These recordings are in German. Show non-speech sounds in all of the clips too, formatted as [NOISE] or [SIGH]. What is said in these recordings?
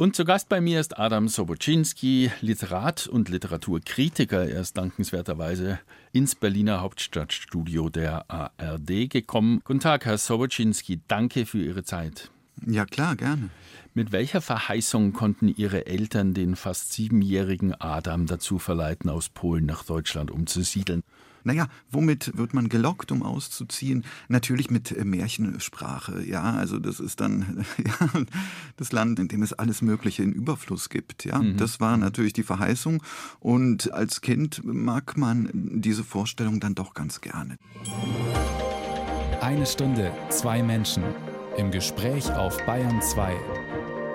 Und zu Gast bei mir ist Adam Sobocinski, Literat und Literaturkritiker. Er ist dankenswerterweise ins Berliner Hauptstadtstudio der ARD gekommen. Guten Tag, Herr Sobocinski. Danke für Ihre Zeit. Ja, klar, gerne. Mit welcher Verheißung konnten Ihre Eltern den fast siebenjährigen Adam dazu verleiten, aus Polen nach Deutschland umzusiedeln? Naja, womit wird man gelockt, um auszuziehen? Natürlich mit äh, Märchensprache, ja. Also das ist dann [LAUGHS] ja, das Land, in dem es alles Mögliche in Überfluss gibt, ja. Mhm. Das war natürlich die Verheißung. Und als Kind mag man diese Vorstellung dann doch ganz gerne. Eine Stunde, zwei Menschen. Im Gespräch auf Bayern 2.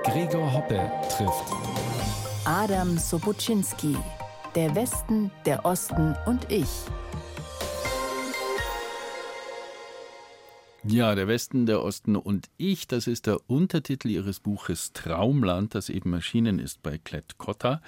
Gregor Hoppe trifft Adam Sobocinski. Der Westen, der Osten und ich. Ja, der Westen, der Osten und ich, das ist der Untertitel Ihres Buches Traumland, das eben erschienen ist bei Klett Cotta.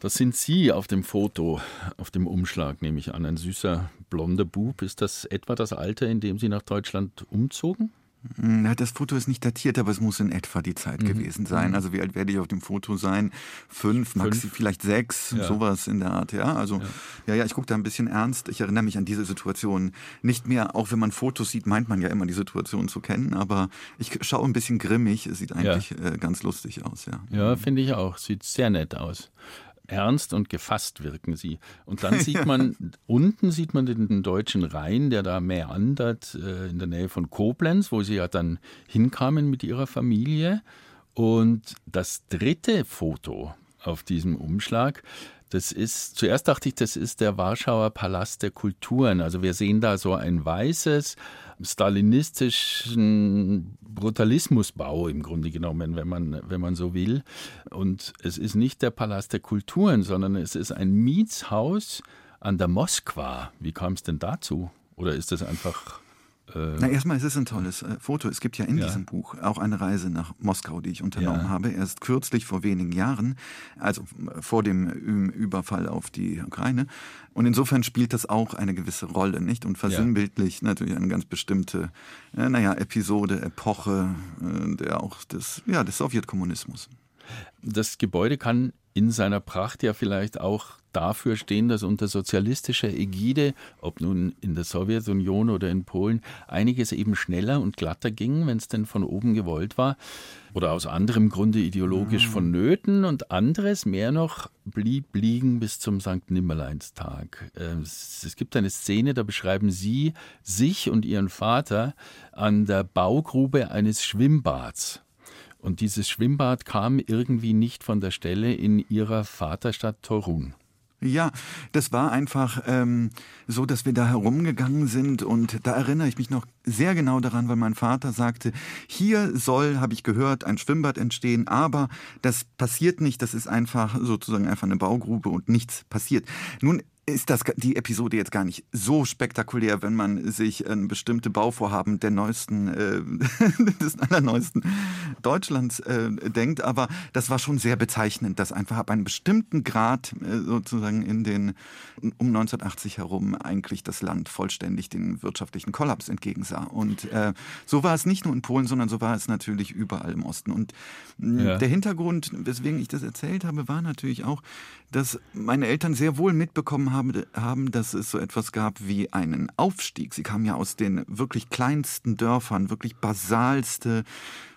Das sind Sie auf dem Foto, auf dem Umschlag, nehme ich an. Ein süßer, blonder Bub. Ist das etwa das Alter, in dem Sie nach Deutschland umzogen? Hm, das Foto ist nicht datiert, aber es muss in etwa die Zeit mhm. gewesen sein. Mhm. Also wie alt werde ich auf dem Foto sein? Fünf, Fünf. vielleicht sechs, ja. sowas in der Art. Ja, also ja, ja, ja ich gucke da ein bisschen ernst. Ich erinnere mich an diese Situation nicht mehr. Auch wenn man Fotos sieht, meint man ja immer die Situation zu kennen. Aber ich schaue ein bisschen grimmig. Es sieht eigentlich ja. äh, ganz lustig aus. Ja, ja finde ich auch. Sieht sehr nett aus ernst und gefasst wirken sie. Und dann sieht man, [LAUGHS] unten sieht man den deutschen Rhein, der da meandert äh, in der Nähe von Koblenz, wo sie ja dann hinkamen mit ihrer Familie. Und das dritte Foto auf diesem Umschlag, das ist, zuerst dachte ich, das ist der Warschauer Palast der Kulturen. Also wir sehen da so ein weißes, stalinistischen Brutalismusbau im Grunde genommen, wenn man, wenn man so will. Und es ist nicht der Palast der Kulturen, sondern es ist ein Mietshaus an der Moskwa. Wie kam es denn dazu? Oder ist das einfach äh, Na, erstmal ist es ein tolles äh, Foto. Es gibt ja in ja. diesem Buch auch eine Reise nach Moskau, die ich unternommen ja. habe. Erst kürzlich vor wenigen Jahren, also vor dem Überfall auf die Ukraine. Und insofern spielt das auch eine gewisse Rolle, nicht? Und versinnbildlich ja. natürlich eine ganz bestimmte, äh, naja, Episode, Epoche äh, der auch des, ja, des Sowjetkommunismus. Das Gebäude kann in seiner Pracht ja vielleicht auch dafür stehen, dass unter sozialistischer Ägide, ob nun in der Sowjetunion oder in Polen, einiges eben schneller und glatter ging, wenn es denn von oben gewollt war, oder aus anderem Grunde ideologisch mhm. vonnöten und anderes mehr noch blieb liegen bis zum St. Nimmerleinstag. Ähm, es gibt eine Szene, da beschreiben Sie sich und Ihren Vater an der Baugrube eines Schwimmbads. Und dieses Schwimmbad kam irgendwie nicht von der Stelle in ihrer Vaterstadt Torun. Ja, das war einfach ähm, so, dass wir da herumgegangen sind und da erinnere ich mich noch sehr genau daran, weil mein Vater sagte, hier soll, habe ich gehört, ein Schwimmbad entstehen, aber das passiert nicht, das ist einfach sozusagen einfach eine Baugrube und nichts passiert. Nun ist das die Episode jetzt gar nicht so spektakulär, wenn man sich an bestimmte Bauvorhaben der neuesten, äh, [LAUGHS] des allerneuesten Deutschlands äh, denkt. Aber das war schon sehr bezeichnend, dass einfach ab einem bestimmten Grad äh, sozusagen in den um 1980 herum eigentlich das Land vollständig den wirtschaftlichen Kollaps entgegensah. Und äh, so war es nicht nur in Polen, sondern so war es natürlich überall im Osten. Und ja. der Hintergrund, weswegen ich das erzählt habe, war natürlich auch, dass meine Eltern sehr wohl mitbekommen haben, haben, dass es so etwas gab wie einen Aufstieg. Sie kamen ja aus den wirklich kleinsten Dörfern, wirklich basalste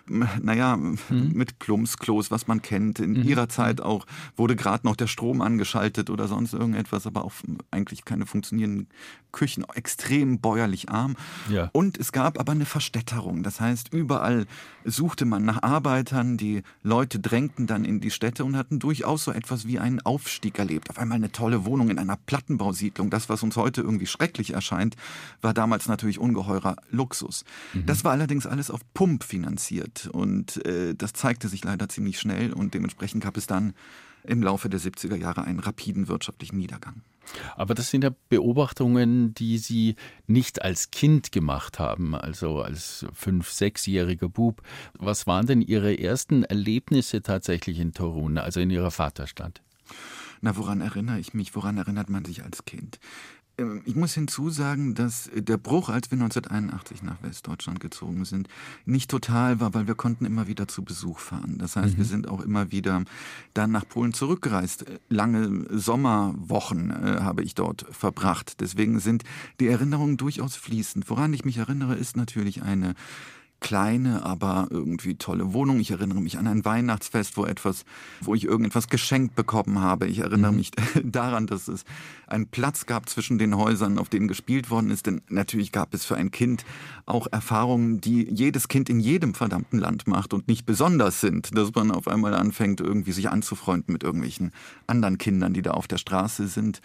naja, mhm. mit Plumpsklos, was man kennt. In mhm. ihrer Zeit mhm. auch wurde gerade noch der Strom angeschaltet oder sonst irgendetwas, aber auch eigentlich keine funktionierenden Küchen, extrem bäuerlich arm. Ja. Und es gab aber eine Verstädterung. Das heißt, überall suchte man nach Arbeitern, die Leute drängten dann in die Städte und hatten durchaus so etwas wie einen Aufstieg erlebt. Auf einmal eine tolle Wohnung in einer Plattenbausiedlung. Das, was uns heute irgendwie schrecklich erscheint, war damals natürlich ungeheurer Luxus. Mhm. Das war allerdings alles auf Pump finanziert und äh, das zeigte sich leider ziemlich schnell und dementsprechend gab es dann im Laufe der 70er Jahre einen rapiden wirtschaftlichen Niedergang. Aber das sind ja Beobachtungen, die Sie nicht als Kind gemacht haben, also als fünf-, sechsjähriger Bub. Was waren denn Ihre ersten Erlebnisse tatsächlich in Torun, also in Ihrer Vaterstadt? Na, woran erinnere ich mich? Woran erinnert man sich als Kind? Ähm, ich muss hinzusagen, dass der Bruch, als wir 1981 nach Westdeutschland gezogen sind, nicht total war, weil wir konnten immer wieder zu Besuch fahren. Das heißt, mhm. wir sind auch immer wieder dann nach Polen zurückgereist. Lange Sommerwochen äh, habe ich dort verbracht. Deswegen sind die Erinnerungen durchaus fließend. Woran ich mich erinnere, ist natürlich eine kleine, aber irgendwie tolle Wohnung. Ich erinnere mich an ein Weihnachtsfest, wo etwas, wo ich irgendetwas geschenkt bekommen habe. Ich erinnere mhm. mich [LAUGHS] daran, dass es einen Platz gab zwischen den Häusern, auf denen gespielt worden ist. Denn natürlich gab es für ein Kind auch Erfahrungen, die jedes Kind in jedem verdammten Land macht und nicht besonders sind. Dass man auf einmal anfängt, irgendwie sich anzufreunden mit irgendwelchen anderen Kindern, die da auf der Straße sind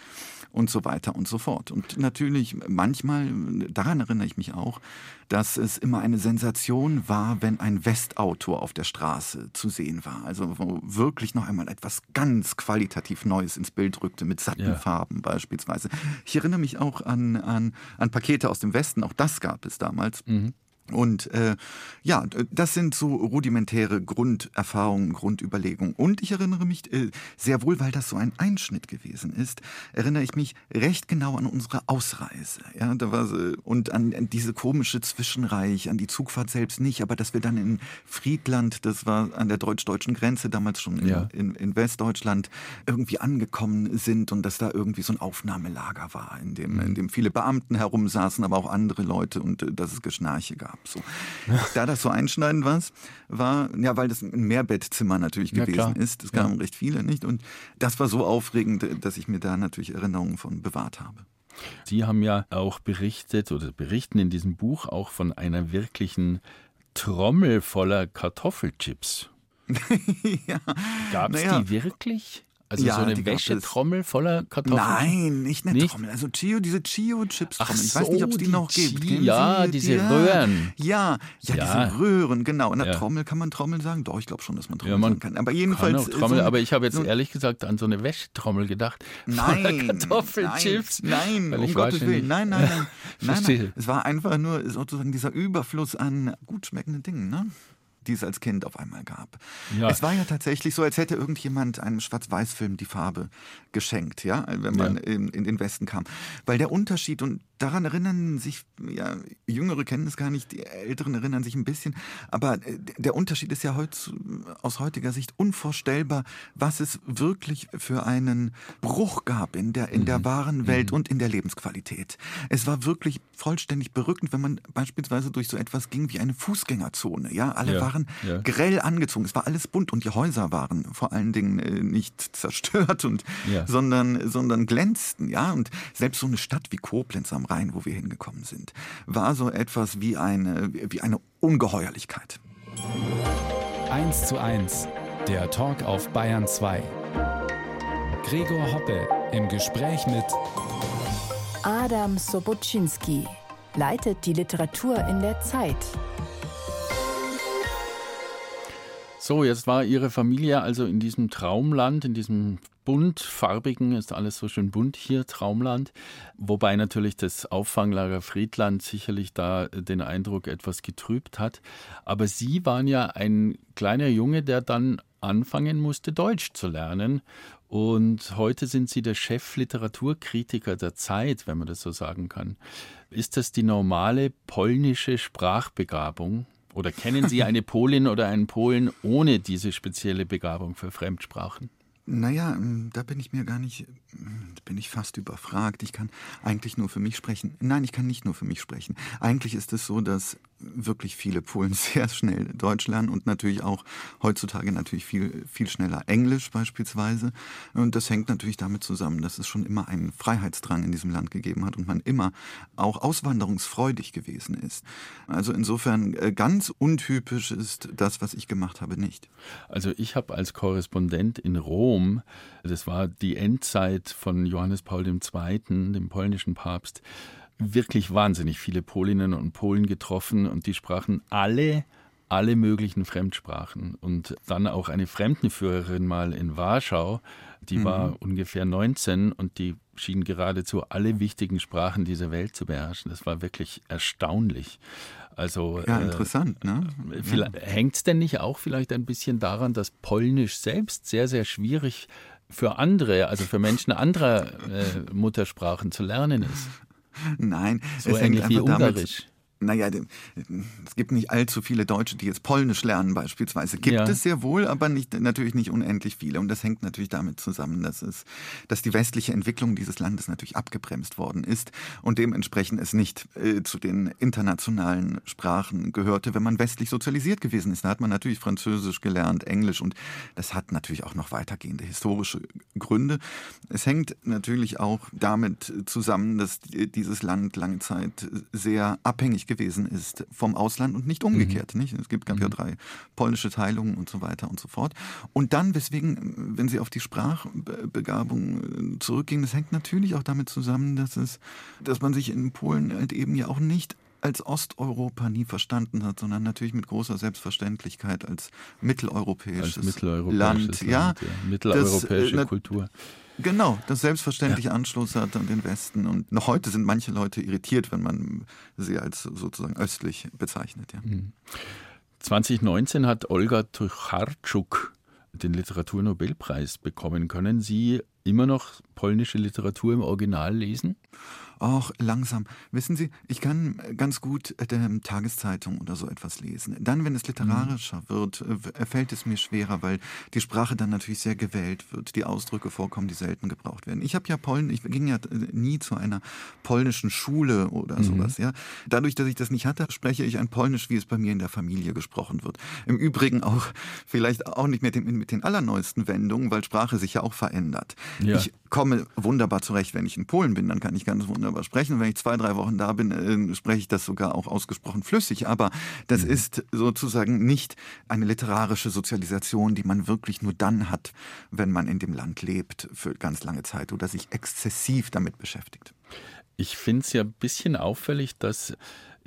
und so weiter und so fort. Und natürlich manchmal, daran erinnere ich mich auch, dass es immer eine Sensation war, wenn ein Westauto auf der Straße zu sehen war. Also wo wirklich noch einmal etwas ganz qualitativ Neues ins Bild rückte, mit satten ja. Farben beispielsweise. Ich erinnere mich auch an, an, an Pakete aus dem Westen, auch das gab es damals. Mhm. Und äh, ja, das sind so rudimentäre Grunderfahrungen, Grundüberlegungen. Und ich erinnere mich äh, sehr wohl, weil das so ein Einschnitt gewesen ist, erinnere ich mich recht genau an unsere Ausreise. Ja, da war sie, und an, an diese komische Zwischenreich, an die Zugfahrt selbst nicht, aber dass wir dann in Friedland, das war an der deutsch-deutschen Grenze, damals schon in, ja. in, in, Westdeutschland, irgendwie angekommen sind und dass da irgendwie so ein Aufnahmelager war, in dem, in dem viele Beamten herumsaßen, aber auch andere Leute und äh, dass es Geschnarche gab ab. So. Da das so einschneidend war, war, ja, weil das ein Mehrbettzimmer natürlich gewesen ja, ist. Es kamen ja. recht viele, nicht? Und das war so aufregend, dass ich mir da natürlich Erinnerungen von bewahrt habe. Sie haben ja auch berichtet oder berichten in diesem Buch auch von einer wirklichen Trommel voller Kartoffelchips. [LAUGHS] ja. Gab es naja. die wirklich? Also ja, so eine Wäschetrommel voller Kartoffeln? Nein, nicht eine nicht? Trommel. Also Chio, diese Chio-Chips-Trommel. Ich weiß nicht, ob es die, die noch gibt. Kennen ja, Sie? diese ja, Röhren. Ja, ja, ja, diese Röhren, genau. In der. Trommel kann man Trommel sagen. Doch, ich glaube schon, dass man Trommel man sagen kann. Aber jedenfalls. Kann Trommel, so, aber ich habe jetzt so ehrlich gesagt an so eine Wäschetrommel gedacht. Nein. Kartoffelchips. Nein, nein um Gottes Willen. Nein, nein, nein. [LAUGHS] nein, nein. Es war einfach nur sozusagen dieser Überfluss an gut schmeckenden Dingen, ne? Die es als Kind auf einmal gab. Ja. Es war ja tatsächlich so, als hätte irgendjemand einem Schwarz-Weiß-Film die Farbe geschenkt, ja, wenn man ja. in, in, den Westen kam. Weil der Unterschied, und daran erinnern sich, ja, Jüngere kennen es gar nicht, die Älteren erinnern sich ein bisschen, aber äh, der Unterschied ist ja heut, aus heutiger Sicht unvorstellbar, was es wirklich für einen Bruch gab in der, in der mhm. wahren Welt mhm. und in der Lebensqualität. Es war wirklich vollständig berückend, wenn man beispielsweise durch so etwas ging wie eine Fußgängerzone, ja, alle ja. waren waren ja. grell angezogen. Es war alles bunt und die Häuser waren vor allen Dingen äh, nicht [LAUGHS] zerstört und ja. sondern sondern glänzten, ja. Und selbst so eine Stadt wie Koblenz am Rhein, wo wir hingekommen sind, war so etwas wie eine wie eine Ungeheuerlichkeit. 1 zu 1, der Talk auf Bayern 2. Gregor Hoppe im Gespräch mit Adam Sobocinski leitet die Literatur in der Zeit So, jetzt war Ihre Familie also in diesem Traumland, in diesem buntfarbigen, ist alles so schön bunt hier, Traumland. Wobei natürlich das Auffanglager Friedland sicherlich da den Eindruck etwas getrübt hat. Aber Sie waren ja ein kleiner Junge, der dann anfangen musste, Deutsch zu lernen. Und heute sind Sie der Chefliteraturkritiker der Zeit, wenn man das so sagen kann. Ist das die normale polnische Sprachbegabung? Oder kennen Sie eine Polin oder einen Polen ohne diese spezielle Begabung für Fremdsprachen? Naja, ähm, da bin ich mir gar nicht, ähm, bin ich fast überfragt. Ich kann eigentlich nur für mich sprechen. Nein, ich kann nicht nur für mich sprechen. Eigentlich ist es so, dass wirklich viele Polen [LAUGHS] sehr schnell Deutsch lernen und natürlich auch heutzutage natürlich viel, viel schneller Englisch beispielsweise. Und das hängt natürlich damit zusammen, dass es schon immer einen Freiheitsdrang in diesem Land gegeben hat und man immer auch auswanderungsfreudig gewesen ist. Also insofern äh, ganz untypisch ist das, was ich gemacht habe, nicht. Also ich habe als Korrespondent in Rom, das war die Endzeit von Johannes Paul II., dem polnischen Papst, wirklich wahnsinnig viele Polinnen und Polen getroffen und die sprachen alle alle möglichen Fremdsprachen. Und dann auch eine Fremdenführerin mal in Warschau, die mhm. war ungefähr 19 und die schien geradezu alle wichtigen Sprachen dieser Welt zu beherrschen. Das war wirklich erstaunlich. Also, ja, äh, interessant, ne? Ja. Hängt es denn nicht auch vielleicht ein bisschen daran, dass Polnisch selbst sehr, sehr schwierig für andere, also für Menschen anderer äh, Muttersprachen zu lernen ist. Nein, so ähnlich wie Ungarisch. Damit, naja, es gibt nicht allzu viele Deutsche, die jetzt Polnisch lernen beispielsweise. Gibt ja. es sehr wohl, aber nicht, natürlich nicht unendlich viele. Und das hängt natürlich damit zusammen, dass, es, dass die westliche Entwicklung dieses Landes natürlich abgebremst worden ist und dementsprechend es nicht äh, zu den internationalen Sprachen gehörte, wenn man westlich sozialisiert gewesen ist. Da hat man natürlich Französisch gelernt, Englisch und das hat natürlich auch noch weitergehende historische Gründe. Es hängt natürlich auch damit zusammen, dass dieses Land lange Zeit sehr abhängig gewesen ist vom Ausland und nicht umgekehrt. Mhm. Nicht? Es gibt, gab mhm. ja drei polnische Teilungen und so weiter und so fort. Und dann, weswegen, wenn Sie auf die Sprachbegabung äh, zurückgehen, das hängt natürlich auch damit zusammen, dass es, dass man sich in Polen halt eben ja auch nicht als Osteuropa nie verstanden hat, sondern natürlich mit großer Selbstverständlichkeit als mitteleuropäisches, als mitteleuropäisches Land, Land, ja, ja. mitteleuropäische das, äh, Kultur. Genau, das selbstverständlich ja. Anschluss hat an den Westen. Und noch heute sind manche Leute irritiert, wenn man sie als sozusagen östlich bezeichnet. Ja. 2019 mhm. hat Olga Tucharczuk den Literaturnobelpreis bekommen. Können Sie immer noch polnische Literatur im Original lesen? Auch langsam. Wissen Sie, ich kann ganz gut äh, Tageszeitung oder so etwas lesen. Dann, wenn es literarischer mhm. wird, äh, fällt es mir schwerer, weil die Sprache dann natürlich sehr gewählt wird, die Ausdrücke vorkommen, die selten gebraucht werden. Ich habe ja Poln, ich ging ja äh, nie zu einer polnischen Schule oder mhm. sowas. Ja, dadurch, dass ich das nicht hatte, spreche ich ein Polnisch, wie es bei mir in der Familie gesprochen wird. Im Übrigen auch [LAUGHS] vielleicht auch nicht mit den, mit den allerneuesten Wendungen, weil Sprache sich ja auch verändert. Ja. Ich komme wunderbar zurecht, wenn ich in Polen bin, dann kann ich ganz wunderbar sprechen. Wenn ich zwei, drei Wochen da bin, äh, spreche ich das sogar auch ausgesprochen flüssig. Aber das mhm. ist sozusagen nicht eine literarische Sozialisation, die man wirklich nur dann hat, wenn man in dem Land lebt für ganz lange Zeit oder sich exzessiv damit beschäftigt. Ich finde es ja ein bisschen auffällig, dass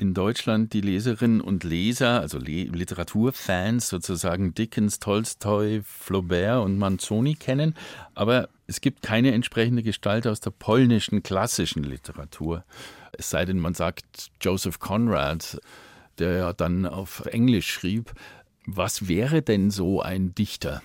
in Deutschland die Leserinnen und Leser, also Le Literaturfans sozusagen Dickens, Tolstoi, Flaubert und Manzoni kennen, aber es gibt keine entsprechende Gestalt aus der polnischen klassischen Literatur. Es sei denn, man sagt Joseph Conrad, der ja dann auf Englisch schrieb. Was wäre denn so ein Dichter?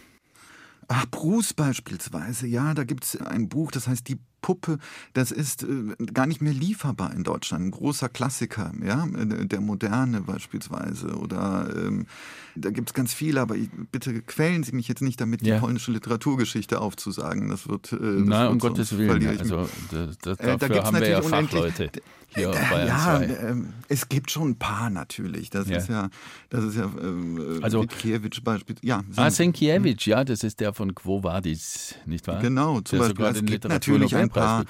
Ach, Bruce beispielsweise, ja, da gibt es ein Buch, das heißt Die Puppe, das ist äh, gar nicht mehr lieferbar in Deutschland. Ein großer Klassiker, ja, der Moderne beispielsweise. Oder ähm, da gibt es ganz viele, aber ich, bitte quälen Sie mich jetzt nicht damit, ja. die polnische Literaturgeschichte aufzusagen. Das wird. Äh, das Nein, wird um Gottes Willen. Also, da, da, äh, da haben wir ja Fachleute. Hier äh, ja, äh, es gibt schon ein paar natürlich. Das ja. ist ja, das ist ja äh, also, Sienkiewicz beispielsweise. Ja, ah, Sienkiewicz, ja, das ist der von Quo Vadis, nicht wahr? Genau, zum der Beispiel. Sogar den natürlich ein paar.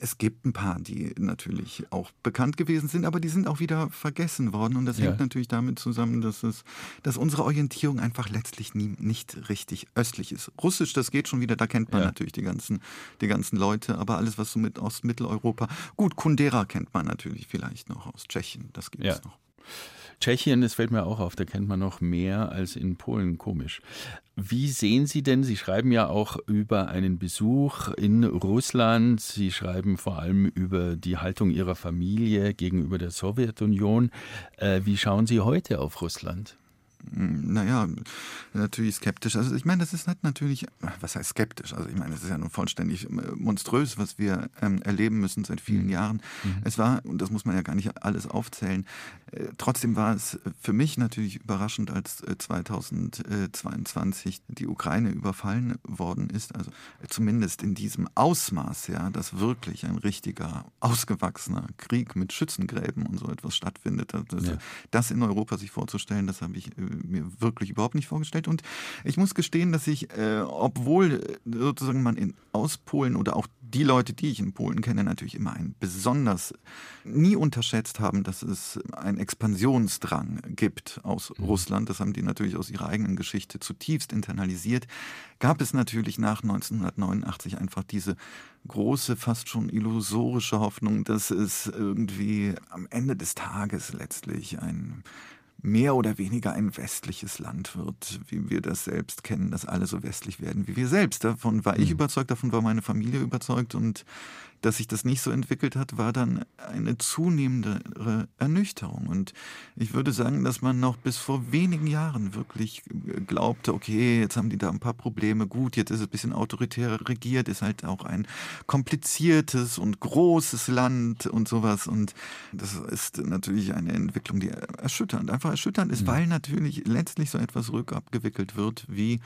Es gibt ein paar, die natürlich auch bekannt gewesen sind, aber die sind auch wieder vergessen worden. Und das ja. hängt natürlich damit zusammen, dass, es, dass unsere Orientierung einfach letztlich nie, nicht richtig östlich ist. Russisch, das geht schon wieder, da kennt man ja. natürlich die ganzen, die ganzen Leute, aber alles, was so mit aus Mitteleuropa. Gut, Kundera kennt man natürlich vielleicht noch aus Tschechien, das gibt es ja. noch. Tschechien, das fällt mir auch auf, da kennt man noch mehr als in Polen, komisch. Wie sehen Sie denn, Sie schreiben ja auch über einen Besuch in Russland, Sie schreiben vor allem über die Haltung Ihrer Familie gegenüber der Sowjetunion. Äh, wie schauen Sie heute auf Russland? naja, natürlich skeptisch. Also ich meine, das ist natürlich, was heißt skeptisch? Also ich meine, es ist ja nun vollständig äh, monströs, was wir ähm, erleben müssen seit vielen mhm. Jahren. Mhm. Es war, und das muss man ja gar nicht alles aufzählen, äh, trotzdem war es für mich natürlich überraschend, als äh, 2022 die Ukraine überfallen worden ist. Also äh, zumindest in diesem Ausmaß, ja, dass wirklich ein richtiger, ausgewachsener Krieg mit Schützengräben und so etwas stattfindet. Das, ja. das in Europa sich vorzustellen, das habe ich äh, mir wirklich überhaupt nicht vorgestellt. Und ich muss gestehen, dass ich, äh, obwohl äh, sozusagen man in, aus Polen oder auch die Leute, die ich in Polen kenne, natürlich immer ein besonders nie unterschätzt haben, dass es einen Expansionsdrang gibt aus mhm. Russland. Das haben die natürlich aus ihrer eigenen Geschichte zutiefst internalisiert. Gab es natürlich nach 1989 einfach diese große, fast schon illusorische Hoffnung, dass es irgendwie am Ende des Tages letztlich ein mehr oder weniger ein westliches Land wird, wie wir das selbst kennen, dass alle so westlich werden wie wir selbst. Davon war ich mhm. überzeugt, davon war meine Familie überzeugt und dass sich das nicht so entwickelt hat, war dann eine zunehmende Ernüchterung. Und ich würde sagen, dass man noch bis vor wenigen Jahren wirklich glaubte, okay, jetzt haben die da ein paar Probleme, gut, jetzt ist es ein bisschen autoritär regiert, ist halt auch ein kompliziertes und großes Land und sowas. Und das ist natürlich eine Entwicklung, die erschütternd, einfach erschütternd ist, mhm. weil natürlich letztlich so etwas rückabgewickelt wird wie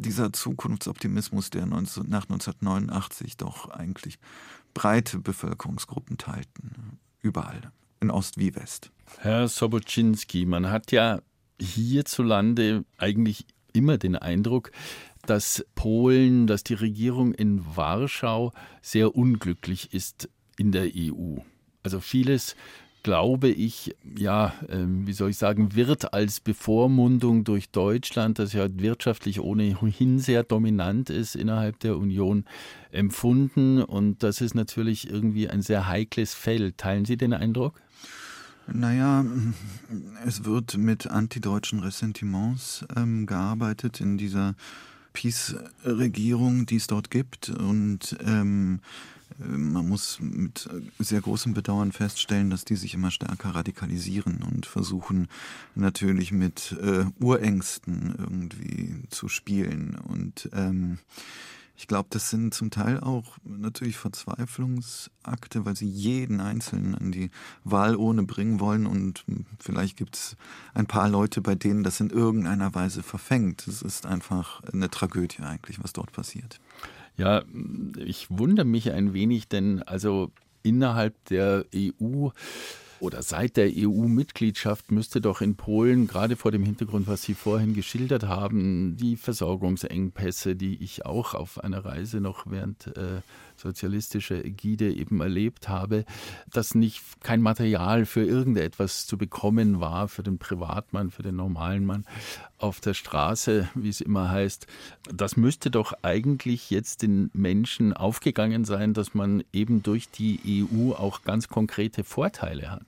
dieser Zukunftsoptimismus, der 19, nach 1989 doch eigentlich breite Bevölkerungsgruppen teilten. Überall, in Ost wie West. Herr Sobocinski, man hat ja hierzulande eigentlich immer den Eindruck, dass Polen, dass die Regierung in Warschau sehr unglücklich ist in der EU. Also vieles glaube ich, ja, ähm, wie soll ich sagen, wird als Bevormundung durch Deutschland, das ja wirtschaftlich ohnehin sehr dominant ist innerhalb der Union, empfunden. Und das ist natürlich irgendwie ein sehr heikles Feld. Teilen Sie den Eindruck? Naja, es wird mit antideutschen Ressentiments ähm, gearbeitet in dieser Peace-Regierung, die es dort gibt. Und ähm, man muss mit sehr großem Bedauern feststellen, dass die sich immer stärker radikalisieren und versuchen natürlich mit äh, Urängsten irgendwie zu spielen. Und ähm, ich glaube, das sind zum Teil auch natürlich Verzweiflungsakte, weil sie jeden Einzelnen an die Wahlurne bringen wollen und vielleicht gibt es ein paar Leute, bei denen das in irgendeiner Weise verfängt. Es ist einfach eine Tragödie eigentlich, was dort passiert. Ja, ich wundere mich ein wenig, denn also innerhalb der EU oder seit der EU-Mitgliedschaft müsste doch in Polen, gerade vor dem Hintergrund, was Sie vorhin geschildert haben, die Versorgungsengpässe, die ich auch auf einer Reise noch während äh, sozialistischer Ägide eben erlebt habe, dass nicht kein Material für irgendetwas zu bekommen war, für den Privatmann, für den normalen Mann auf der Straße, wie es immer heißt. Das müsste doch eigentlich jetzt den Menschen aufgegangen sein, dass man eben durch die EU auch ganz konkrete Vorteile hat.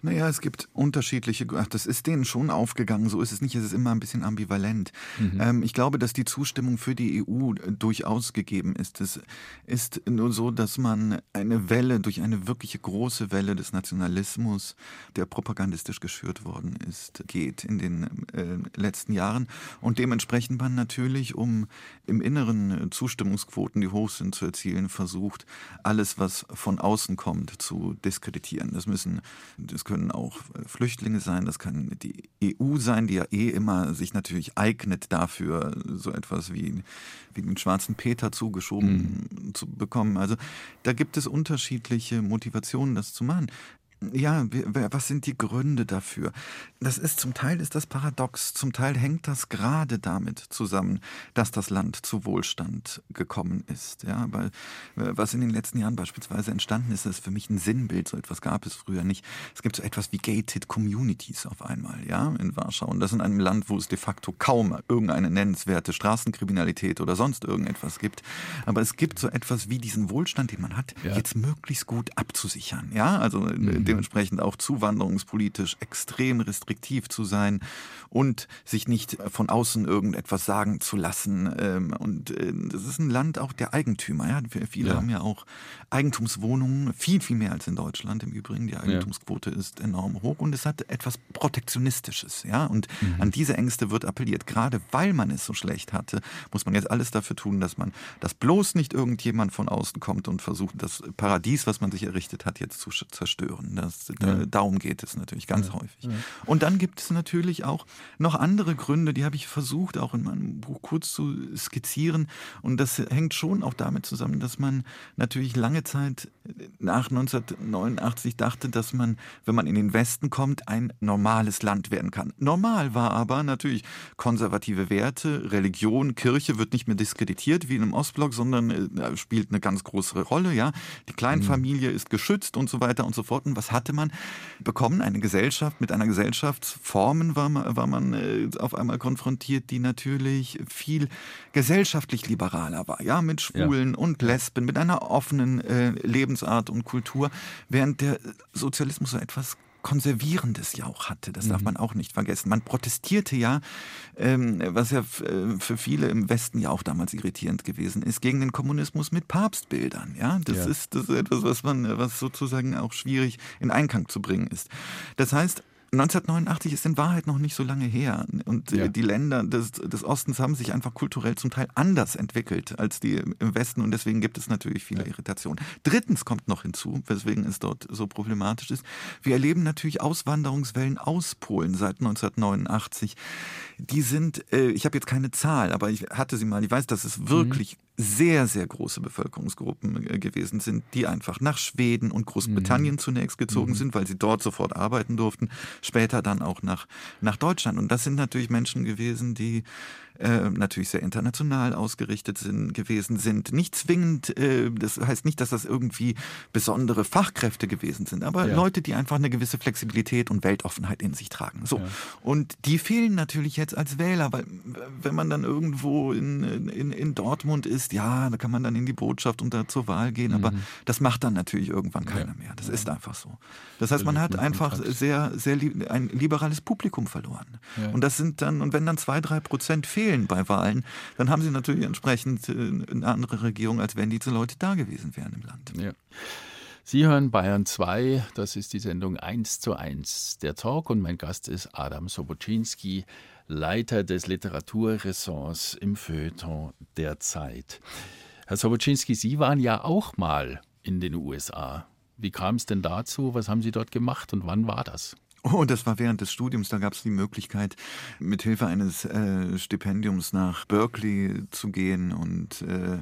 Naja, es gibt unterschiedliche, ach, das ist denen schon aufgegangen, so ist es nicht, es ist immer ein bisschen ambivalent. Mhm. Ähm, ich glaube, dass die Zustimmung für die EU äh, durchaus gegeben ist. Es ist nur so, dass man eine Welle, durch eine wirkliche große Welle des Nationalismus, der propagandistisch geschürt worden ist, geht in den äh, letzten Jahren und dementsprechend man natürlich, um im Inneren Zustimmungsquoten, die hoch sind, zu erzielen, versucht, alles, was von außen kommt, zu diskreditieren. Das müssen, das können auch äh, Flüchtlinge sein, das kann die EU sein, die ja eh immer sich natürlich eignet dafür, so etwas wie, wie den schwarzen Peter zugeschoben mhm. zu bekommen. Also da gibt es unterschiedliche Motivationen, das zu machen. Ja, was sind die Gründe dafür? Das ist zum Teil ist das paradox, zum Teil hängt das gerade damit zusammen, dass das Land zu Wohlstand gekommen ist. Ja, weil äh, was in den letzten Jahren beispielsweise entstanden ist, ist für mich ein Sinnbild. So etwas gab es früher nicht. Es gibt so etwas wie gated communities auf einmal, ja, in Warschau. Und das in einem Land, wo es de facto kaum irgendeine nennenswerte Straßenkriminalität oder sonst irgendetwas gibt. Aber es gibt so etwas wie diesen Wohlstand, den man hat, ja. jetzt möglichst gut abzusichern. Ja, also mhm dementsprechend auch zuwanderungspolitisch extrem restriktiv zu sein und sich nicht von außen irgendetwas sagen zu lassen. Ähm, und äh, das ist ein Land auch der Eigentümer. Ja? Viele ja. haben ja auch Eigentumswohnungen, viel, viel mehr als in Deutschland im Übrigen. Die Eigentumsquote ja. ist enorm hoch und es hat etwas Protektionistisches. Ja? Und mhm. an diese Ängste wird appelliert. Gerade weil man es so schlecht hatte, muss man jetzt alles dafür tun, dass man, dass bloß nicht irgendjemand von außen kommt und versucht, das Paradies, was man sich errichtet hat, jetzt zu zerstören. Das, ja. Darum geht es natürlich ganz häufig. Und dann gibt es natürlich auch noch andere Gründe, die habe ich versucht, auch in meinem Buch kurz zu skizzieren. Und das hängt schon auch damit zusammen, dass man natürlich lange Zeit nach 1989 dachte, dass man, wenn man in den Westen kommt, ein normales Land werden kann. Normal war aber natürlich konservative Werte, Religion, Kirche wird nicht mehr diskreditiert wie in einem Ostblock, sondern äh, spielt eine ganz große Rolle. Ja, die Kleinfamilie mhm. ist geschützt und so weiter und so fort. Und was hatte man bekommen? Eine Gesellschaft mit einer Gesellschaftsformen war man, war man äh, auf einmal konfrontiert, die natürlich viel gesellschaftlich liberaler war. Ja, mit Schwulen ja. und Lesben, mit einer offenen äh, Lebens Lebensart und Kultur, während der Sozialismus so etwas Konservierendes ja auch hatte. Das darf mhm. man auch nicht vergessen. Man protestierte ja, ähm, was ja äh, für viele im Westen ja auch damals irritierend gewesen ist, gegen den Kommunismus mit Papstbildern. Ja, das, ja. Ist, das ist etwas, was man, was sozusagen auch schwierig in Einklang zu bringen ist. Das heißt, 1989 ist in Wahrheit noch nicht so lange her. Und äh, ja. die Länder des, des, Ostens haben sich einfach kulturell zum Teil anders entwickelt als die im Westen. Und deswegen gibt es natürlich viele ja. Irritationen. Drittens kommt noch hinzu, weswegen es dort so problematisch ist. Wir erleben natürlich Auswanderungswellen aus Polen seit 1989. Die sind, äh, ich habe jetzt keine Zahl, aber ich hatte sie mal. Ich weiß, dass es mhm. wirklich mhm. Sehr, sehr große Bevölkerungsgruppen äh, gewesen sind, die einfach nach Schweden und Großbritannien mhm. zunächst gezogen mhm. sind, weil sie dort sofort arbeiten durften später dann auch nach, nach Deutschland. Und das sind natürlich Menschen gewesen, die äh, natürlich sehr international ausgerichtet sind, gewesen sind. Nicht zwingend, äh, das heißt nicht, dass das irgendwie besondere Fachkräfte gewesen sind, aber ja. Leute, die einfach eine gewisse Flexibilität und Weltoffenheit in sich tragen. So. Ja. Und die fehlen natürlich jetzt als Wähler, weil wenn man dann irgendwo in, in, in Dortmund ist, ja, da kann man dann in die Botschaft und da zur Wahl gehen, mhm. aber das macht dann natürlich irgendwann keiner ja. mehr. Das ist einfach so. Das heißt, man hat einfach sehr, sehr ein liberales Publikum verloren. Und das sind dann, und wenn dann zwei, drei Prozent fehlen, fehlen bei Wahlen, dann haben sie natürlich entsprechend äh, eine andere Regierung, als wenn diese Leute da gewesen wären im Land. Ja. Sie hören Bayern 2, das ist die Sendung 1 zu 1, der Talk und mein Gast ist Adam Sobocinski, Leiter des Literaturressorts im Feuilleton der Zeit. Herr Sobocinski, Sie waren ja auch mal in den USA. Wie kam es denn dazu? Was haben Sie dort gemacht und wann war das? Oh, das war während des Studiums. Da gab es die Möglichkeit, mit Hilfe eines äh, Stipendiums nach Berkeley zu gehen und äh,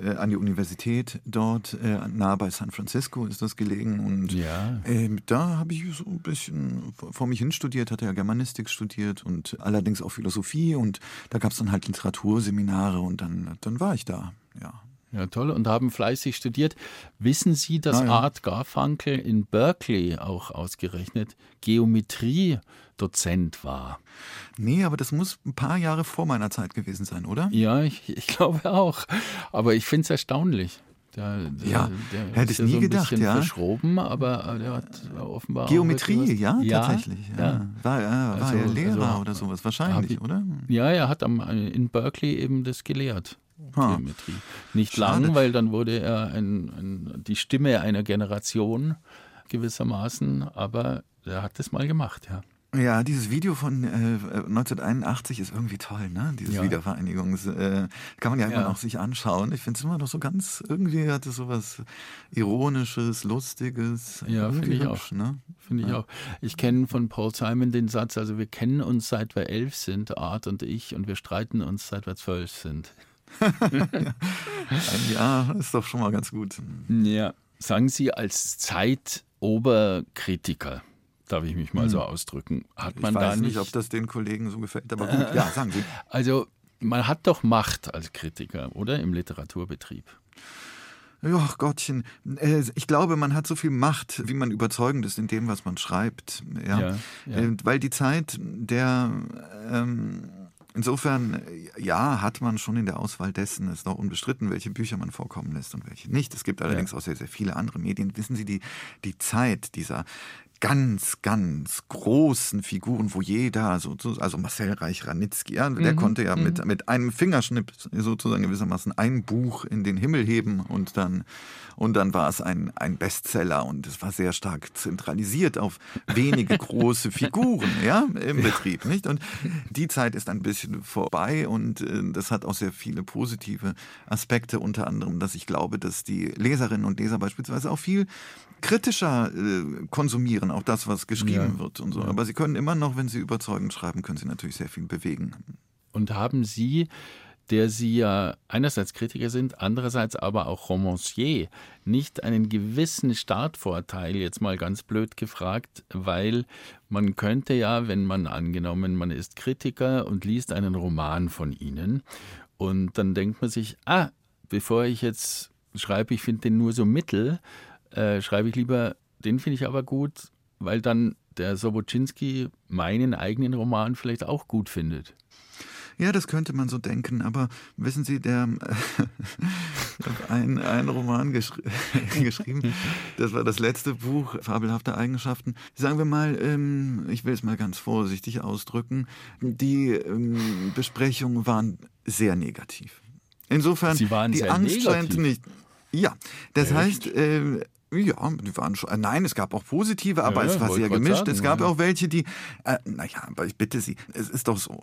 äh, an die Universität dort, äh, nahe bei San Francisco ist das gelegen. Und ja. äh, da habe ich so ein bisschen vor mich hin studiert, hatte ja Germanistik studiert und allerdings auch Philosophie. Und da gab es dann halt Literaturseminare und dann, dann war ich da, ja. Ja, toll. Und haben fleißig studiert. Wissen Sie, dass ah, ja. Art Garfunkel in Berkeley auch ausgerechnet Geometrie-Dozent war? Nee, aber das muss ein paar Jahre vor meiner Zeit gewesen sein, oder? Ja, ich, ich glaube auch. Aber ich finde es erstaunlich. Der, der, ja, der hätte ich nie so gedacht, ja. Verschroben, aber der hat offenbar. Geometrie, ja, ja, tatsächlich. Ja. ja. War, äh, war also, er Lehrer also, oder sowas, wahrscheinlich, ich, oder? Ja, er hat am, in Berkeley eben das gelehrt. Geometrie. Nicht Schade. lang, weil dann wurde er ein, ein, die Stimme einer Generation gewissermaßen, aber er hat das mal gemacht, ja. Ja, dieses Video von äh, 1981 ist irgendwie toll, ne? Dieses ja. Wiedervereinigungs, äh, kann man ja, ja. immer noch sich anschauen. Ich finde es immer noch so ganz, irgendwie hat es so was Ironisches, Lustiges. Ja, finde ich auch. Ne? Finde ich ja. auch. Ich kenne von Paul Simon den Satz, also wir kennen uns seit wir elf sind, Art und ich, und wir streiten uns seit wir zwölf sind. Ein Jahr ist doch schon mal ganz gut. Ja. Sagen Sie als Zeitoberkritiker, darf ich mich mal hm. so ausdrücken, hat man ich weiß da nicht, nicht, ob das den Kollegen so gefällt, aber gut, ja, [LAUGHS] sagen Sie. Also, man hat doch Macht als Kritiker, oder? Im Literaturbetrieb. Ja, Gottchen. Äh, ich glaube, man hat so viel Macht, wie man überzeugend ist in dem, was man schreibt. Ja. ja, ja. Äh, weil die Zeit der ähm, Insofern, ja, hat man schon in der Auswahl dessen, ist noch unbestritten, welche Bücher man vorkommen lässt und welche nicht. Es gibt allerdings ja. auch sehr, sehr viele andere Medien. Wissen Sie, die, die Zeit dieser ganz, ganz großen Figuren, wo jeder, so, also Marcel Reich-Ranitzky, ja, der mhm. konnte ja mit, mhm. mit einem Fingerschnipp sozusagen gewissermaßen ein Buch in den Himmel heben und dann, und dann war es ein, ein Bestseller und es war sehr stark zentralisiert auf wenige [LAUGHS] große Figuren, ja, im Betrieb, nicht? Und die Zeit ist ein bisschen vorbei und äh, das hat auch sehr viele positive Aspekte, unter anderem, dass ich glaube, dass die Leserinnen und Leser beispielsweise auch viel kritischer äh, konsumieren, auch das, was geschrieben ja. wird und so. Aber sie können immer noch, wenn sie überzeugend schreiben, können sie natürlich sehr viel bewegen. Und haben Sie, der Sie ja einerseits Kritiker sind, andererseits aber auch Romancier, nicht einen gewissen Startvorteil, jetzt mal ganz blöd gefragt, weil man könnte ja, wenn man angenommen, man ist Kritiker und liest einen Roman von Ihnen und dann denkt man sich, ah, bevor ich jetzt schreibe, ich finde den nur so mittel, äh, schreibe ich lieber, den finde ich aber gut, weil dann der Sobocinski meinen eigenen Roman vielleicht auch gut findet. Ja, das könnte man so denken, aber wissen Sie, der äh, ein, ein Roman geschri [LAUGHS] geschrieben, das war das letzte Buch, Fabelhafte Eigenschaften. Sagen wir mal, ähm, ich will es mal ganz vorsichtig ausdrücken, die ähm, Besprechungen waren sehr negativ. Insofern, die Angst negativ. scheint nicht. Ja, das Echt? heißt, äh, ja, die waren schon. Äh, nein, es gab auch positive, aber ja, es war sehr gemischt. Sagen, es gab ja. auch welche, die. Äh, naja, aber ich bitte Sie, es ist doch so,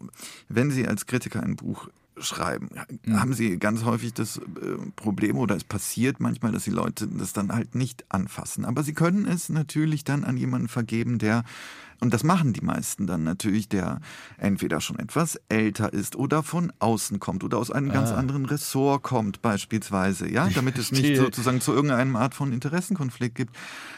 wenn Sie als Kritiker ein Buch schreiben, mhm. haben Sie ganz häufig das äh, Problem oder es passiert manchmal, dass die Leute das dann halt nicht anfassen. Aber Sie können es natürlich dann an jemanden vergeben, der und das machen die meisten dann natürlich, der entweder schon etwas älter ist oder von außen kommt oder aus einem ah. ganz anderen Ressort kommt beispielsweise, ja, damit es nicht sozusagen zu irgendeinem Art von Interessenkonflikt gibt.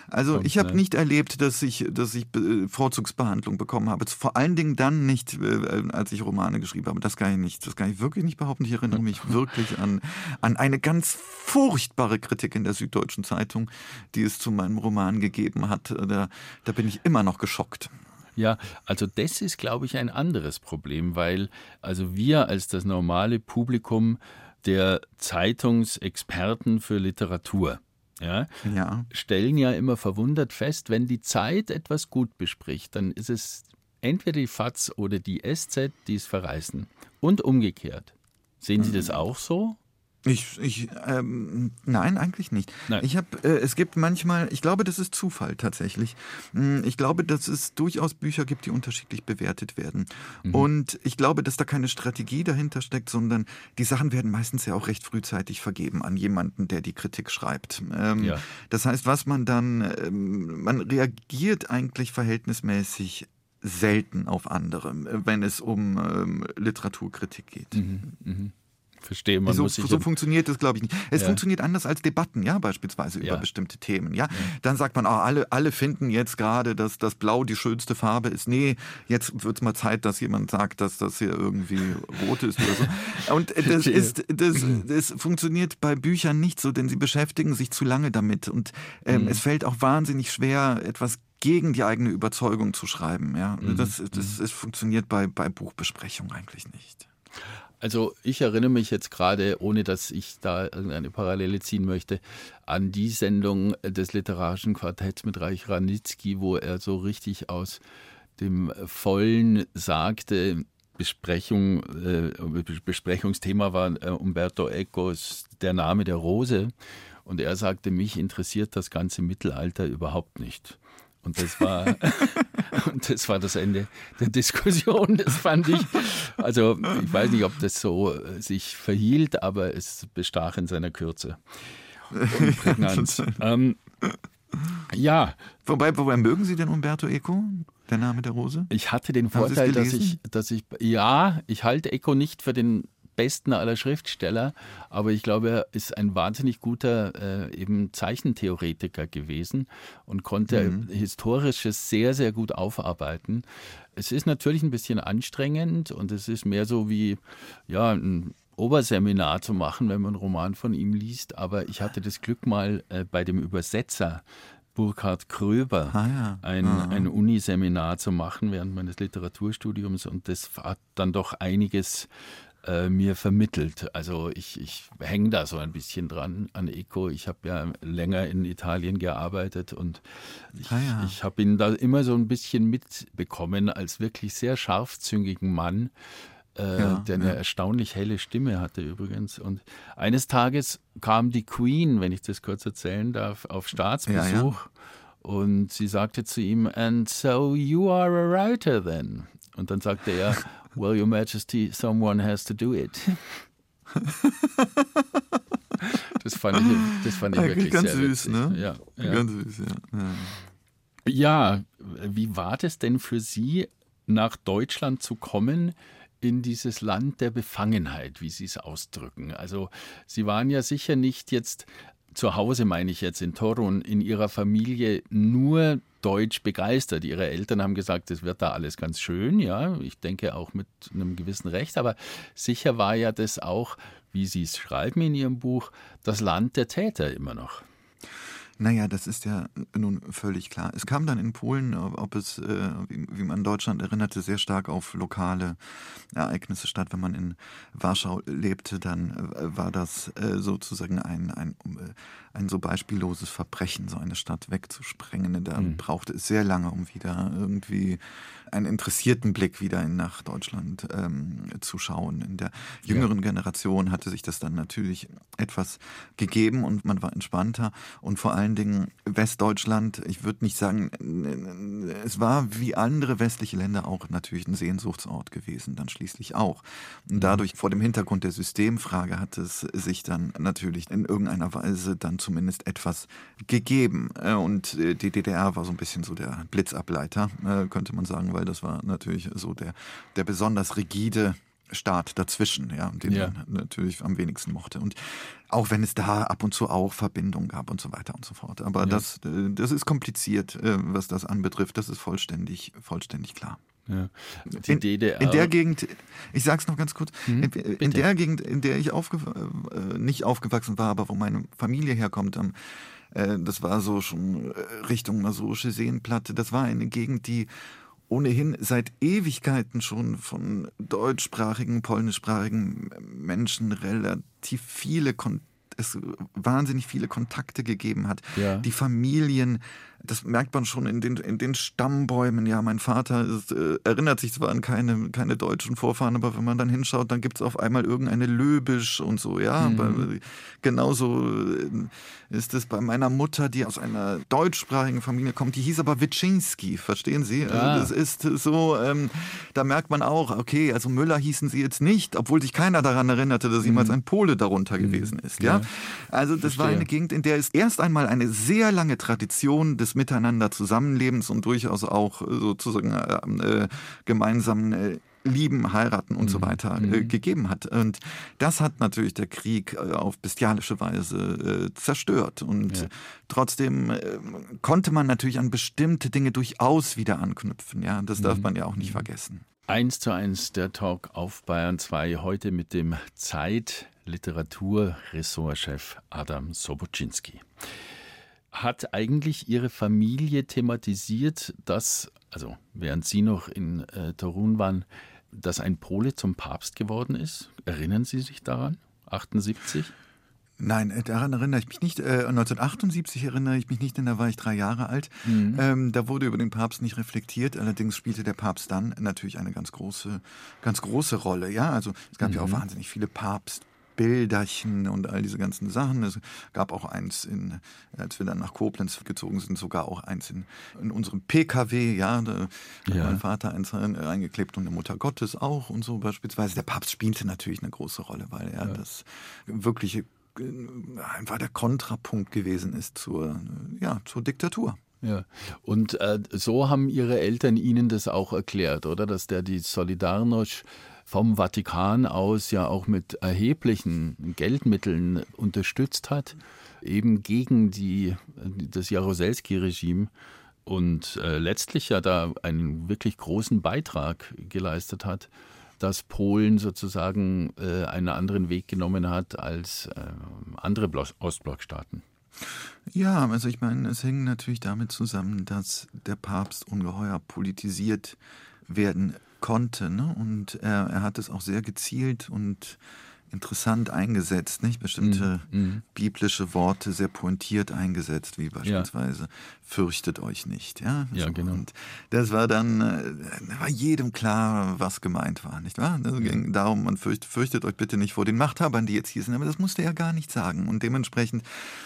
Also kommt, ich habe ne? nicht erlebt, dass ich, dass ich Vorzugsbehandlung bekommen habe. Vor allen Dingen dann nicht, äh, als ich Romane geschrieben habe. Das kann ich nicht, das kann ich wirklich nicht behaupten. Ich erinnere mich [LAUGHS] wirklich an, an eine ganz furchtbare Kritik in der Süddeutschen Zeitung, die es zu meinem Roman gegeben hat. Da, da bin ich immer noch geschockt. Ja, also das ist, glaube ich, ein anderes Problem, weil also wir als das normale Publikum der Zeitungsexperten für Literatur ja, ja. stellen ja immer verwundert fest, wenn die Zeit etwas gut bespricht, dann ist es entweder die FAZ oder die SZ, die es verreißen. Und umgekehrt. Sehen Sie das mhm. auch so? Ich, ich ähm, nein, eigentlich nicht. Nein. Ich habe, äh, es gibt manchmal, ich glaube, das ist Zufall tatsächlich. Hm, ich glaube, dass es durchaus Bücher gibt, die unterschiedlich bewertet werden. Mhm. Und ich glaube, dass da keine Strategie dahinter steckt, sondern die Sachen werden meistens ja auch recht frühzeitig vergeben an jemanden, der die Kritik schreibt. Ähm, ja. Das heißt, was man dann, ähm, man reagiert eigentlich verhältnismäßig selten auf andere, wenn es um ähm, Literaturkritik geht. Mhm, mh verstehe. Man so, muss sich so funktioniert das, glaube ich, nicht. Es ja. funktioniert anders als Debatten, ja, beispielsweise ja. über bestimmte Themen. Ja? ja? Dann sagt man, oh, alle, alle finden jetzt gerade, dass das Blau die schönste Farbe ist. Nee, jetzt wird es mal Zeit, dass jemand sagt, dass das hier irgendwie rot ist oder so. [LAUGHS] Und das ist, das, das funktioniert bei Büchern nicht so, denn sie beschäftigen sich zu lange damit. Und ähm, mhm. es fällt auch wahnsinnig schwer, etwas gegen die eigene Überzeugung zu schreiben. Ja? Mhm. Das, das, das mhm. funktioniert bei, bei Buchbesprechungen eigentlich nicht. Also ich erinnere mich jetzt gerade, ohne dass ich da irgendeine Parallele ziehen möchte, an die Sendung des literarischen Quartetts mit Reich Ranitzky, wo er so richtig aus dem Vollen sagte, Besprechung, äh, Besprechungsthema war äh, Umberto Ecos Der Name der Rose. Und er sagte, mich interessiert das ganze Mittelalter überhaupt nicht. Und das war, [LAUGHS] und das war das Ende der Diskussion. Das fand ich, also ich weiß nicht, ob das so äh, sich verhielt, aber es bestach in seiner Kürze. Und [LAUGHS] ähm, ja. Wobei, wobei mögen Sie denn Umberto Eco? Der Name der Rose? Ich hatte den Vorteil, dass ich, dass ich, ja, ich halte Eco nicht für den besten aller Schriftsteller, aber ich glaube, er ist ein wahnsinnig guter äh, eben Zeichentheoretiker gewesen und konnte mhm. historisches sehr, sehr gut aufarbeiten. Es ist natürlich ein bisschen anstrengend und es ist mehr so wie ja, ein Oberseminar zu machen, wenn man einen Roman von ihm liest, aber ich hatte das Glück mal äh, bei dem Übersetzer Burkhard Kröber ah, ja. ein, ah. ein Uniseminar zu machen während meines Literaturstudiums und das hat dann doch einiges äh, mir vermittelt. Also ich, ich hänge da so ein bisschen dran an Eco. Ich habe ja länger in Italien gearbeitet und ich, ah ja. ich habe ihn da immer so ein bisschen mitbekommen als wirklich sehr scharfzüngigen Mann. Äh, ja, der eine ja. erstaunlich helle Stimme hatte übrigens. Und eines Tages kam die Queen, wenn ich das kurz erzählen darf, auf Staatsbesuch. Und sie sagte zu ihm, and so you are a writer then. Und dann sagte er, Well, Your Majesty, someone has to do it. [LAUGHS] das fand ich, das fand ich wirklich ganz sehr süß, witzig. ne? Ja, ja. Ganz süß, ja. ja. Ja, wie war das denn für Sie, nach Deutschland zu kommen? in dieses Land der Befangenheit, wie Sie es ausdrücken. Also Sie waren ja sicher nicht jetzt zu Hause, meine ich jetzt in Torun, in Ihrer Familie nur Deutsch begeistert. Ihre Eltern haben gesagt, es wird da alles ganz schön, ja. Ich denke auch mit einem gewissen Recht, aber sicher war ja das auch, wie Sie es schreiben in Ihrem Buch, das Land der Täter immer noch. Naja, das ist ja nun völlig klar. Es kam dann in Polen, ob es, äh, wie man Deutschland erinnerte, sehr stark auf lokale Ereignisse statt. Wenn man in Warschau lebte, dann äh, war das äh, sozusagen ein, ein, ein so beispielloses Verbrechen, so eine Stadt wegzusprengen. Da mhm. brauchte es sehr lange, um wieder irgendwie einen interessierten Blick wieder nach Deutschland ähm, zu schauen. In der jüngeren ja. Generation hatte sich das dann natürlich etwas gegeben und man war entspannter. Und vor allen Dingen Westdeutschland, ich würde nicht sagen, es war wie andere westliche Länder auch natürlich ein Sehnsuchtsort gewesen, dann schließlich auch. Und mhm. dadurch vor dem Hintergrund der Systemfrage hat es sich dann natürlich in irgendeiner Weise dann zumindest etwas gegeben. Äh, und äh, die DDR war so ein bisschen so der Blitzableiter, äh, könnte man sagen, weil das war natürlich so der, der besonders rigide Staat dazwischen, ja, den ja. man natürlich am wenigsten mochte. Und auch wenn es da ab und zu auch Verbindungen gab und so weiter und so fort. Aber ja. das, das ist kompliziert, was das anbetrifft. Das ist vollständig, vollständig klar. Ja. In, in, der Gegend, ich sag's noch ganz kurz, mhm, in, in, der Gegend, in der ich aufge, äh, nicht aufgewachsen war, aber wo meine Familie herkommt, am, äh, das war so schon äh, Richtung Masurische Seenplatte, das war eine Gegend, die ohnehin seit Ewigkeiten schon von deutschsprachigen, polnischsprachigen Menschen relativ viele Kontakte es wahnsinnig viele Kontakte gegeben hat. Ja. Die Familien, das merkt man schon in den, in den Stammbäumen. Ja, mein Vater ist, äh, erinnert sich zwar an keine, keine deutschen Vorfahren, aber wenn man dann hinschaut, dann gibt es auf einmal irgendeine Löbisch und so, ja. Mhm. genauso äh, ist es bei meiner Mutter, die aus einer deutschsprachigen Familie kommt, die hieß aber Witschinski, verstehen Sie? Also ja. das ist so, ähm, da merkt man auch, okay, also Müller hießen sie jetzt nicht, obwohl sich keiner daran erinnerte, dass jemals mhm. ein Pole darunter mhm. gewesen ist, ja. ja. Also das Verstehe. war eine Gegend, in der es erst einmal eine sehr lange Tradition des Miteinander Zusammenlebens und durchaus auch sozusagen äh, äh, gemeinsamen äh, Lieben, heiraten und mhm. so weiter äh, mhm. gegeben hat. Und das hat natürlich der Krieg äh, auf bestialische Weise äh, zerstört. Und ja. trotzdem äh, konnte man natürlich an bestimmte Dinge durchaus wieder anknüpfen. Ja, das darf mhm. man ja auch nicht mhm. vergessen. Eins zu eins der Talk auf Bayern 2 heute mit dem Zeit Literaturressortchef Adam Sobocinski hat eigentlich Ihre Familie thematisiert, dass, also während Sie noch in äh, Torun waren, dass ein Pole zum Papst geworden ist? Erinnern Sie sich daran? 78? Nein, äh, daran erinnere ich mich nicht. Äh, 1978 erinnere ich mich nicht, denn da war ich drei Jahre alt. Mhm. Ähm, da wurde über den Papst nicht reflektiert. Allerdings spielte der Papst dann natürlich eine ganz große, ganz große Rolle. Ja, also es gab mhm. ja auch mhm. wahnsinnig viele Papst, Bilderchen und all diese ganzen Sachen. Es gab auch eins, in, als wir dann nach Koblenz gezogen sind, sogar auch eins in, in unserem PKW, ja, da ja. hat mein Vater eins reingeklebt und der Mutter Gottes auch und so beispielsweise. Der Papst spielte natürlich eine große Rolle, weil er ja. das wirkliche äh, einfach der Kontrapunkt gewesen ist zur, ja, zur Diktatur. Ja, und äh, so haben Ihre Eltern Ihnen das auch erklärt, oder? Dass der die Solidarność vom Vatikan aus ja auch mit erheblichen Geldmitteln unterstützt hat, eben gegen die, das Jaroselski-Regime und äh, letztlich ja da einen wirklich großen Beitrag geleistet hat, dass Polen sozusagen äh, einen anderen Weg genommen hat als äh, andere Ostblockstaaten. Ja, also ich meine, es hängt natürlich damit zusammen, dass der Papst ungeheuer politisiert werden konnte. Ne? Und er, er hat es auch sehr gezielt und interessant eingesetzt, nicht? Bestimmte mm, mm. biblische Worte sehr pointiert eingesetzt, wie beispielsweise ja. fürchtet euch nicht, ja? Ja, so. genau. Und das war dann, äh, war jedem klar, was gemeint war, nicht wahr? Es ging ja. darum, man fürcht, fürchtet euch bitte nicht vor den Machthabern, die jetzt hier sind, aber das musste er gar nicht sagen. Und dementsprechend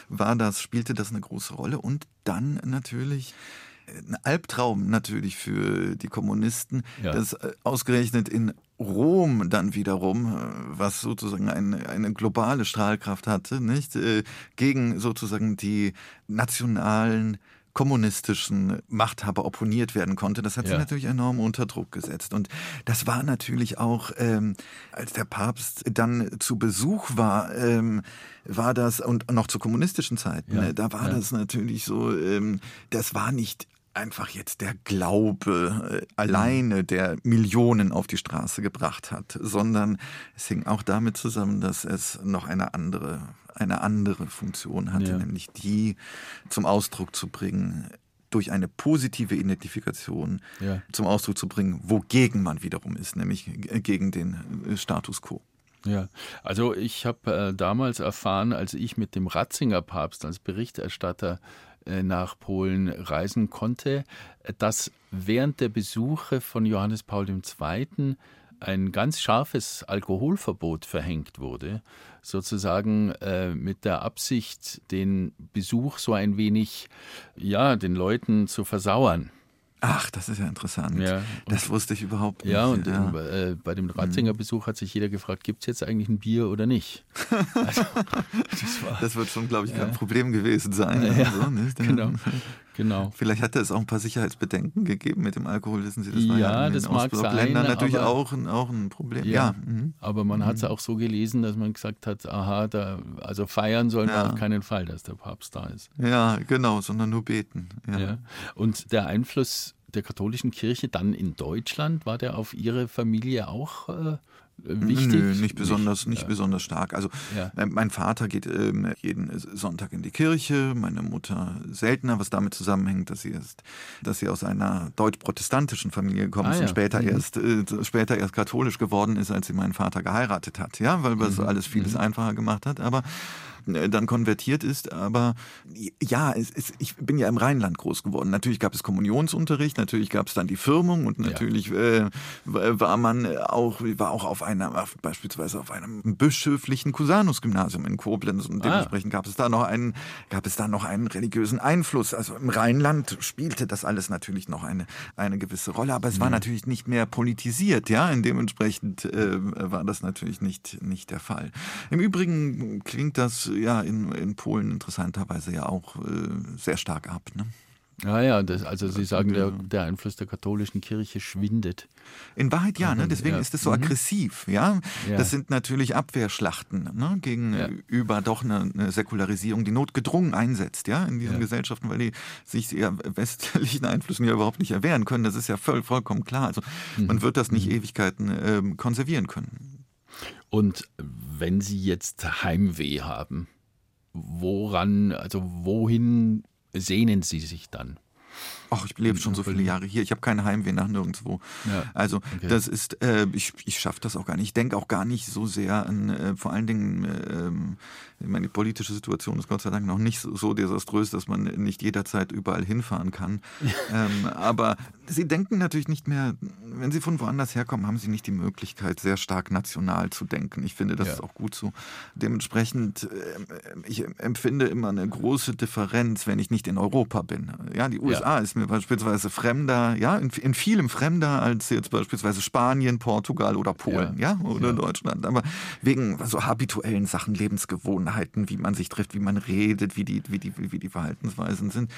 war das, spielte das eine große Rolle. Und dann natürlich ein Albtraum natürlich für die Kommunisten, ja. dass äh, ausgerechnet in Rom dann wiederum, äh, was sozusagen eine, eine globale Strahlkraft hatte, nicht äh, gegen sozusagen die nationalen kommunistischen Machthaber opponiert werden konnte. Das hat ja. sie natürlich enorm unter Druck gesetzt. Und das war natürlich auch, ähm, als der Papst dann zu Besuch war, ähm, war das, und noch zu kommunistischen Zeiten, ja. ne, da war ja. das natürlich so, ähm, das war nicht einfach jetzt der Glaube äh, alleine, der Millionen auf die Straße gebracht hat, sondern es hing auch damit zusammen, dass es noch eine andere eine andere Funktion hatte, Ja. nämlich die zum Ausdruck zu bringen, durch eine positive Identifikation Ja. zum Ausdruck zu bringen, wogegen man wiederum ist, nämlich gegen den äh, Status quo. Ja, also ich habe äh, damals erfahren, als ich mit dem Ratzinger Papst als Berichterstatter nach Polen reisen konnte, äh, dass während der Besuche von Johannes Paul II. ein ganz scharfes Alkoholverbot verhängt wurde, sozusagen äh, mit der Absicht, den Besuch so ein wenig, ja, den Leuten zu versauern. Ach, das ist ja interessant. Ja. Das wusste ich überhaupt nicht. Ja, und ja. äh, bei dem Ratzinger Besuch hat sich jeder gefragt, gibt es jetzt eigentlich ein Bier oder nicht? [LAUGHS] Also, [LAUGHS] das war, Das wird schon, glaube ich, kein Problem gewesen sein. Ja, Also, genau, [LAUGHS] genau. Vielleicht hat es auch ein paar Sicherheitsbedenken gegeben mit dem Alkohol, wissen Sie, das war Ja, ja in den das mag sein, natürlich aber- auch ein, auch ein Problem. Ja. Ja, mhm. Aber man hat es auch so gelesen, dass man gesagt hat, aha, da, also feiern sollen wir Ja. auf keinen Fall, dass der Papst da ist. ja, genau, sondern nur beten. Ja. Und der Einfluss der katholischen Kirche dann in Deutschland, war der auf Ihre Familie auch äh, wichtig? Nö, nicht besonders, nicht, ja. besonders stark. Also Ja. äh, mein Vater geht ähm, jeden Sonntag in die Kirche, meine Mutter seltener, was damit zusammenhängt, dass sie erst, dass sie aus einer deutsch-protestantischen Familie kommt Ah, und ja. später Mhm. erst äh, später erst katholisch geworden ist, als sie meinen Vater geheiratet hat. Ja, weil das Mhm. alles vieles einfacher gemacht hat. Aber dann konvertiert ist, aber ja, es, es, ich bin ja im Rheinland groß geworden. Natürlich gab es Kommunionsunterricht, natürlich gab es dann die Firmung und Ja. natürlich äh, war man auch, war auch auf einer, auf, beispielsweise auf einem bischöflichen Cusanus-Gymnasium in Koblenz und Ah. dementsprechend gab es da noch einen, gab es da noch einen religiösen Einfluss. Also im Rheinland spielte das alles natürlich noch eine, eine gewisse Rolle, aber es war natürlich nicht mehr politisiert, ja, und dementsprechend äh, war das natürlich nicht, nicht der Fall. Im Übrigen klingt das ja in, in Polen interessanterweise ja auch äh, sehr stark ab, ne? Ja, ja, das, also Sie sagen, der, der Einfluss der katholischen Kirche schwindet. In Wahrheit ja, ne? deswegen ja. ist es so Mhm. aggressiv. Ja? Ja. Das sind natürlich Abwehrschlachten ne? gegenüber doch eine, eine Säkularisierung, die notgedrungen einsetzt ja? in diesen Ja. Gesellschaften, weil die sich ja westlichen Einflüssen ja überhaupt nicht erwehren können. Das ist ja voll, vollkommen klar. Also Mhm. man wird das nicht Ewigkeiten ähm, konservieren können. Und wenn Sie jetzt Heimweh haben, woran, also wohin sehnen Sie sich dann? Ach, ich lebe schon so viele Jahre hier. Ich habe keinen Heimweh nach nirgendwo. Ja, Also okay. das ist, äh, ich, ich schaffe das auch gar nicht. Ich denke auch gar nicht so sehr an, äh, vor allen Dingen, ähm, ich meine, die politische Situation ist Gott sei Dank noch nicht so, so desaströs, dass man nicht jederzeit überall hinfahren kann. [LAUGHS] ähm, aber sie denken natürlich nicht mehr, wenn sie von woanders herkommen, haben sie nicht die Möglichkeit, sehr stark national zu denken. Ich finde, das Ja. ist auch gut so. Dementsprechend, äh, ich empfinde immer eine große Differenz, wenn ich nicht in Europa bin. Ja, die USA ist mir beispielsweise fremder, ja, in, in vielem fremder als jetzt beispielsweise Spanien, Portugal oder Polen, ja, oder Ja. Deutschland. Aber wegen so habituellen Sachen, Lebensgewohnheiten, wie man sich trifft, wie man redet, wie die, wie die, wie die Verhaltensweisen sind.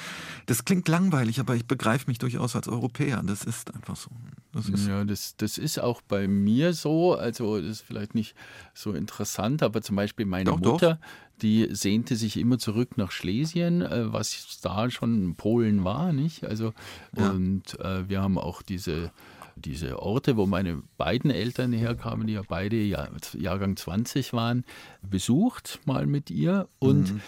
Das klingt langweilig, aber ich begreife mich durchaus als Europäer. Das ist einfach so. Das ist, Ja, das, das ist auch bei mir so. Also, das ist vielleicht nicht so interessant, aber zum Beispiel meine Doch, doch. Die sehnte sich immer zurück nach Schlesien, äh, was da schon Polen war, nicht? Also, Ja. und äh, wir haben auch diese, diese Orte, wo meine beiden Eltern herkamen, die ja beide Jahr, Jahrgang 20 waren, besucht mal mit ihr. Und Mhm.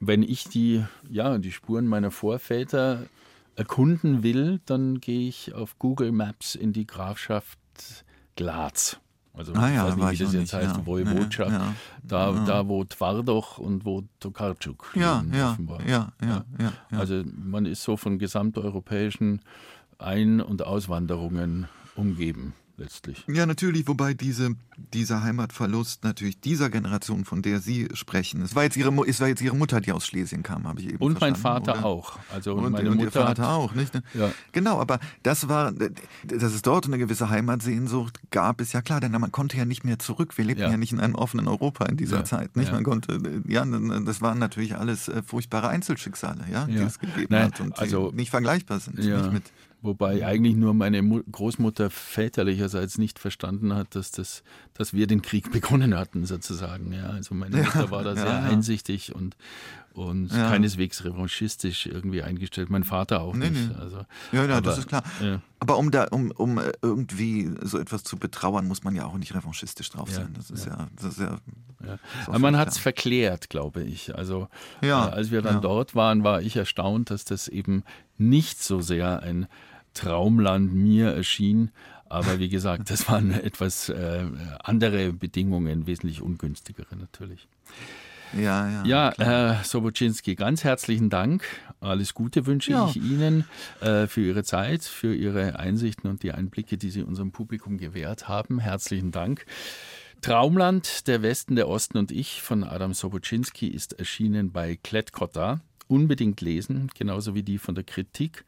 wenn ich die, ja, die Spuren meiner Vorväter erkunden will, dann gehe ich auf Google Maps in die Grafschaft Glatz. Also Ah ich ja, weiß da nicht, wie ich das jetzt nicht, heißt, ja. Woiwodschaft. Ja. Da, da, wo Twardoch und wo Tokarczuk ja, ja, ja, ja. Also man ist so von gesamteuropäischen Ein- und Auswanderungen umgeben, letztlich. Ja, natürlich, wobei diese, dieser Heimatverlust natürlich dieser Generation, von der Sie sprechen, es war jetzt Ihre, es war jetzt Ihre Mutter, die aus Schlesien kam, habe ich eben Und mein Vater oder? auch. Also Und, meine und Mutter Ihr Vater hat, auch, nicht? ne? Ja. Genau, aber das war, dass es dort eine gewisse Heimatsehnsucht gab, ist ja klar, denn man konnte ja nicht mehr zurück. Wir lebten ja, Ja. nicht in einem offenen Europa in dieser Ja, Zeit, nicht? Man konnte, äh, ja, das waren natürlich alles äh, furchtbare Einzelschicksale, ja, die es gegeben Nein, hat und also- die nicht vergleichbar sind. Nicht mit, Wobei eigentlich nur meine Mu Großmutter väterlicherseits nicht verstanden hat, dass, das, dass wir den Krieg [LAUGHS] begonnen hatten, sozusagen. Ja, also meine Mutter war da sehr ja. einsichtig und, und keineswegs revanchistisch irgendwie eingestellt. Mein Vater auch nee, nicht. Nee. Also, ja, ja aber, das ist klar. Aber um da, um, um äh, irgendwie so etwas zu betrauern, muss man ja auch nicht revanchistisch drauf sein. Das ist ja, das ist ja. aber man hat es verklärt, glaube ich. Also äh, als wir dann dort waren, war ich erstaunt, dass das eben nicht so sehr ein Traumland mir erschien. Aber wie gesagt, das waren [LAUGHS] etwas äh, andere Bedingungen, wesentlich ungünstigere natürlich. Ja, ja. Ja, Herr Sobocinski, ganz herzlichen Dank. Alles Gute wünsche ja. ich Ihnen äh, für Ihre Zeit, für Ihre Einsichten und die Einblicke, die Sie unserem Publikum gewährt haben. Herzlichen Dank. Traumland, der Westen, der Osten und ich von Adam Sobocinski ist erschienen bei Klett-Cotta. Unbedingt lesen, genauso wie die von der Kritik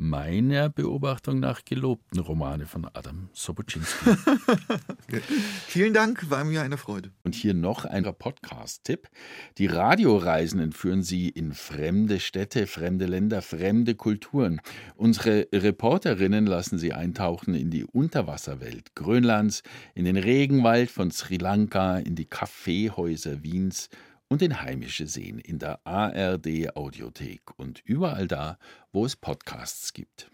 meiner Beobachtung nach gelobten Romane von Adam Sobocinski. [LAUGHS] Vielen Dank, war mir eine Freude. Und hier noch ein Podcast-Tipp. Die Radioreisen entführen Sie in fremde Städte, fremde Länder, fremde Kulturen. Unsere Reporterinnen lassen Sie eintauchen in die Unterwasserwelt Grönlands, in den Regenwald von Sri Lanka, in die Kaffeehäuser Wiens und in heimische Seen in der ARD Audiothek und überall da, wo es Podcasts gibt.